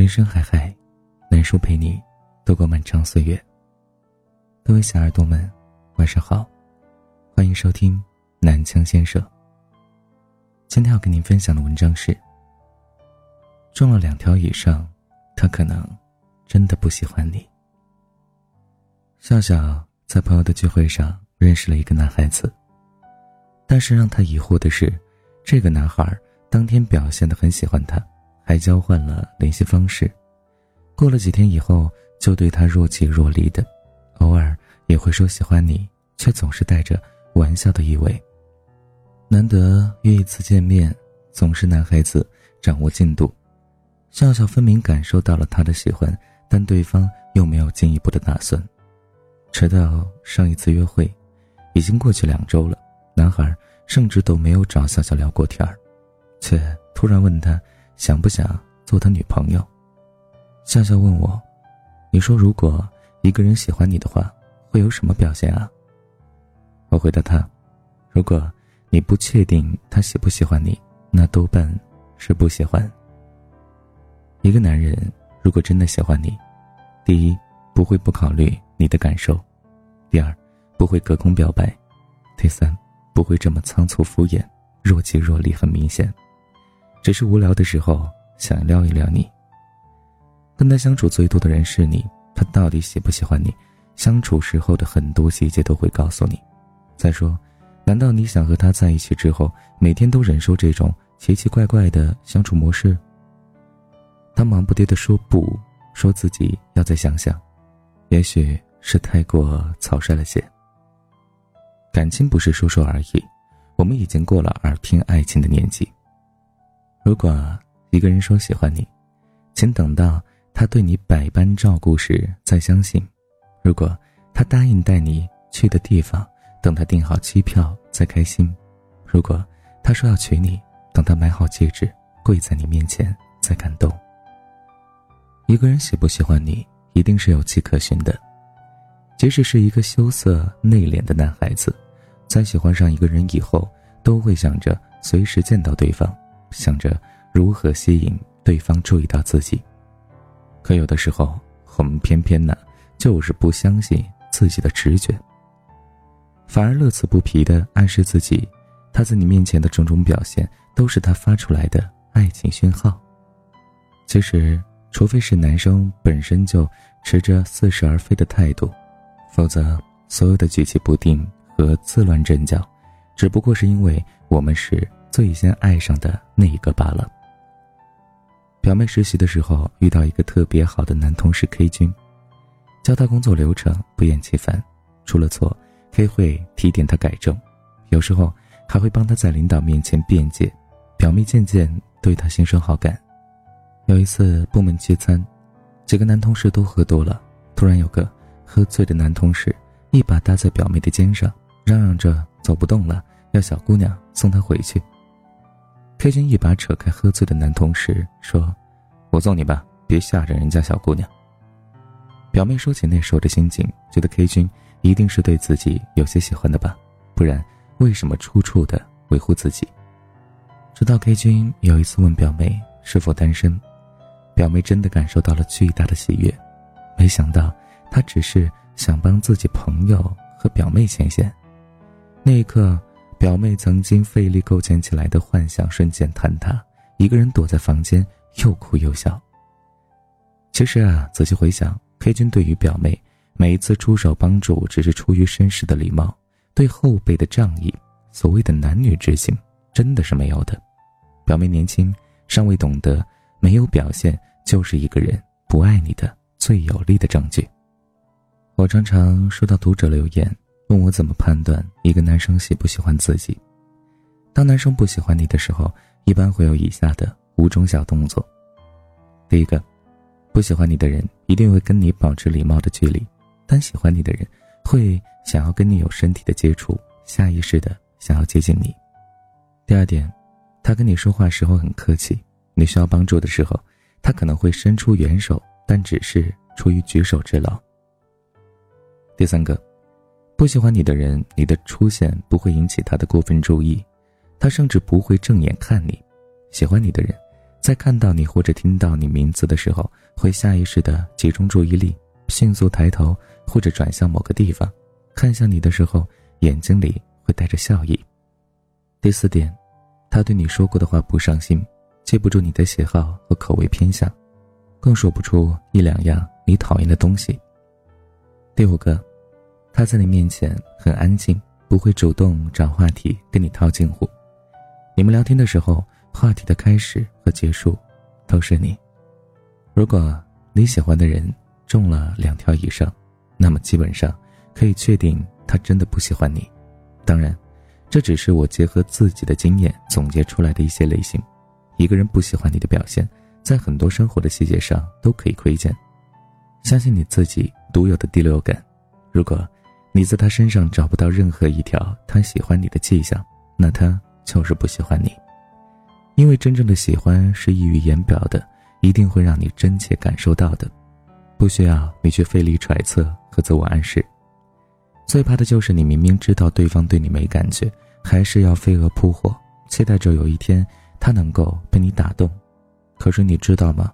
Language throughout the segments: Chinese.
人生海海，南叔陪你度过漫长岁月。各位小耳朵们，晚上好，欢迎收听南腔先生。今天要跟您分享的文章是：中了两条以上，他可能真的不喜欢你。笑笑在朋友的聚会上认识了一个男孩子，但是让他疑惑的是，这个男孩当天表现的很喜欢他。还交换了联系方式，过了几天以后，就对他若即若离的，偶尔也会说喜欢你，却总是带着玩笑的意味。难得约一次见面，总是男孩子掌握进度，笑笑分明感受到了他的喜欢，但对方又没有进一步的打算。直到上一次约会，已经过去两周了，男孩甚至都没有找笑笑聊过天儿，却突然问他。想不想做他女朋友？笑笑问我：“你说如果一个人喜欢你的话，会有什么表现啊？”我回答他：“如果你不确定他喜不喜欢你，那多半是不喜欢。一个男人如果真的喜欢你，第一不会不考虑你的感受，第二不会隔空表白，第三不会这么仓促敷衍，若即若离很明显。”只是无聊的时候想撩一撩你。跟他相处最多的人是你，他到底喜不喜欢你，相处时候的很多细节都会告诉你。再说，难道你想和他在一起之后，每天都忍受这种奇奇怪怪的相处模式？他忙不迭的说不，说自己要再想想，也许是太过草率了些。感情不是说说而已，我们已经过了耳听爱情的年纪。如果一个人说喜欢你，请等到他对你百般照顾时再相信；如果他答应带你去的地方，等他订好机票再开心；如果他说要娶你，等他买好戒指跪在你面前再感动。一个人喜不喜欢你，一定是有迹可循的。即使是一个羞涩内敛的男孩子，在喜欢上一个人以后，都会想着随时见到对方。想着如何吸引对方注意到自己，可有的时候我们偏偏呢，就是不相信自己的直觉，反而乐此不疲的暗示自己，他在你面前的种种表现都是他发出来的爱情讯号。其实，除非是男生本身就持着似是而非的态度，否则所有的举棋不定和自乱阵脚，只不过是因为我们是。最先爱上的那一个罢了。表妹实习的时候遇到一个特别好的男同事 K 君，教他工作流程不厌其烦，出了错 K 会提点他改正，有时候还会帮他在领导面前辩解。表妹渐渐对他心生好感。有一次部门聚餐，几个男同事都喝多了，突然有个喝醉的男同事一把搭在表妹的肩上，嚷嚷着走不动了，要小姑娘送他回去。K 君一把扯开喝醉的男同事，说：“我送你吧，别吓着人家小姑娘。”表妹说起那时候的心情，觉得 K 君一定是对自己有些喜欢的吧，不然为什么处处的维护自己？直到 K 君有一次问表妹是否单身，表妹真的感受到了巨大的喜悦。没想到他只是想帮自己朋友和表妹牵线，那一刻。表妹曾经费力构建起来的幻想瞬间坍塌，一个人躲在房间又哭又笑。其实啊，仔细回想，K 君对于表妹每一次出手帮助，只是出于绅士的礼貌，对后辈的仗义，所谓的男女之情，真的是没有的。表妹年轻，尚未懂得，没有表现就是一个人不爱你的最有力的证据。我常常收到读者留言。问我怎么判断一个男生喜不喜欢自己？当男生不喜欢你的时候，一般会有以下的五种小动作。第一个，不喜欢你的人一定会跟你保持礼貌的距离，但喜欢你的人会想要跟你有身体的接触，下意识的想要接近你。第二点，他跟你说话时候很客气，你需要帮助的时候，他可能会伸出援手，但只是出于举手之劳。第三个。不喜欢你的人，你的出现不会引起他的过分注意，他甚至不会正眼看你；喜欢你的人，在看到你或者听到你名字的时候，会下意识的集中注意力，迅速抬头或者转向某个地方，看向你的时候，眼睛里会带着笑意。第四点，他对你说过的话不上心，记不住你的喜好和口味偏向，更说不出一两样你讨厌的东西。第五个，他在你面前很安静，不会主动找话题跟你套近乎，你们聊天的时候。话题的开始和结束，都是你。如果你喜欢的人中了两条以上，那么基本上可以确定他真的不喜欢你。当然，这只是我结合自己的经验总结出来的一些类型。一个人不喜欢你的表现，在很多生活的细节上都可以窥见。相信你自己独有的第六感。如果你在他身上找不到任何一条他喜欢你的迹象，那他就是不喜欢你。因为真正的喜欢是溢于言表的，一定会让你真切感受到的，不需要你去费力揣测和自我暗示。最怕的就是你明明知道对方对你没感觉，还是要飞蛾扑火，期待着有一天他能够被你打动。可是你知道吗？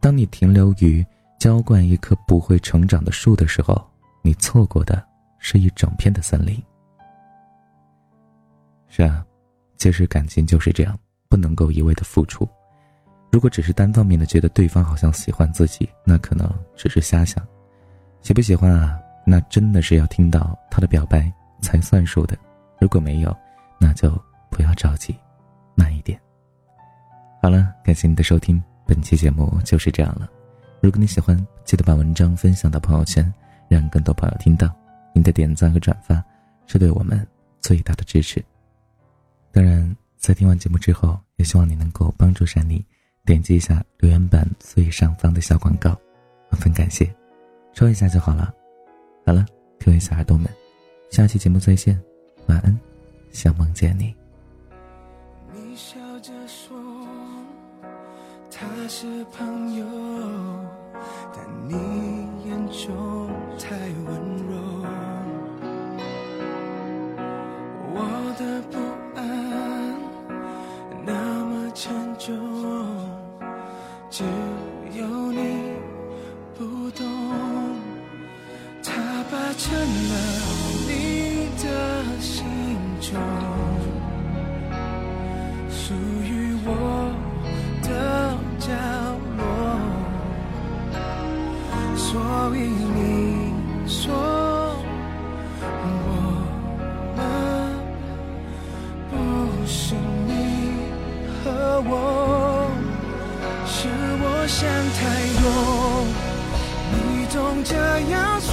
当你停留于浇灌一棵不会成长的树的时候，你错过的是一整片的森林。是啊，其实感情就是这样。不能够一味的付出，如果只是单方面的觉得对方好像喜欢自己，那可能只是瞎想。喜不喜欢啊？那真的是要听到他的表白才算数的。如果没有，那就不要着急，慢一点。好了，感谢你的收听，本期节目就是这样了。如果你喜欢，记得把文章分享到朋友圈，让更多朋友听到。您的点赞和转发是对我们最大的支持。当然。在听完节目之后，也希望你能够帮助珊妮点击一下留言板最上方的小广告，万分感谢，说一下就好了。好了，各位小耳朵们，下期节目再见，晚安，想梦见你。你笑着说他是朋友，了你的心中，属于我的角落，所以你说我们不是你和我。是我想太多，你总这样说，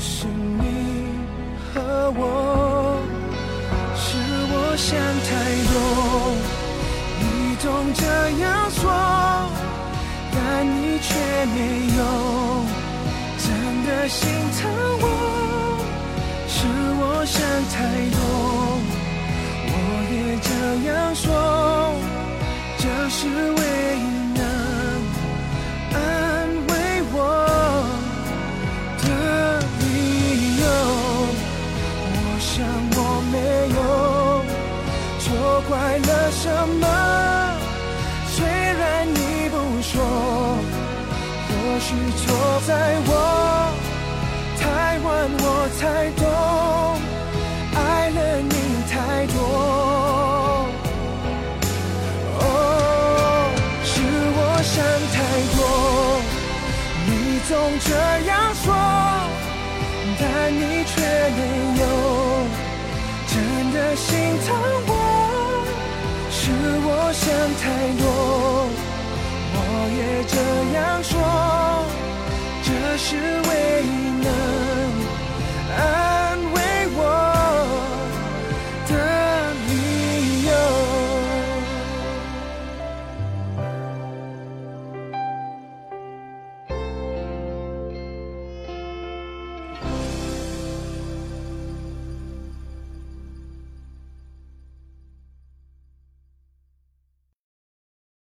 是你和我，是我想太多，你总这样说，但你却没有真的心疼我。是我想太多，是错在我太晚，我才懂，爱了你太多。哦，是我想太多，你总这样说，但你却。没有真的心疼我，是我想太多。我也这样说，这是唯一能。爱。